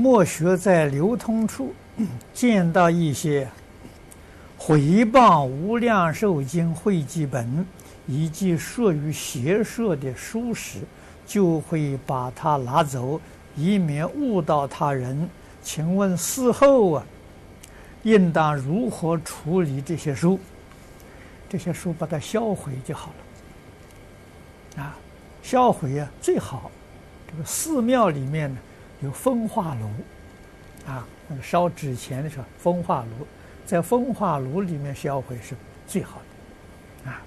莫学在流通处 见到一些回谤《无量寿经》会集本以及属于邪说的书时，就会把它拿走，以免误导他人。请问事后啊，应当如何处理这些书？这些书把它销毁就好了。啊，销毁啊，最好这个寺庙里面呢。有风化炉啊那个烧纸钱的时候风化炉在风化炉里面销毁是最好的啊。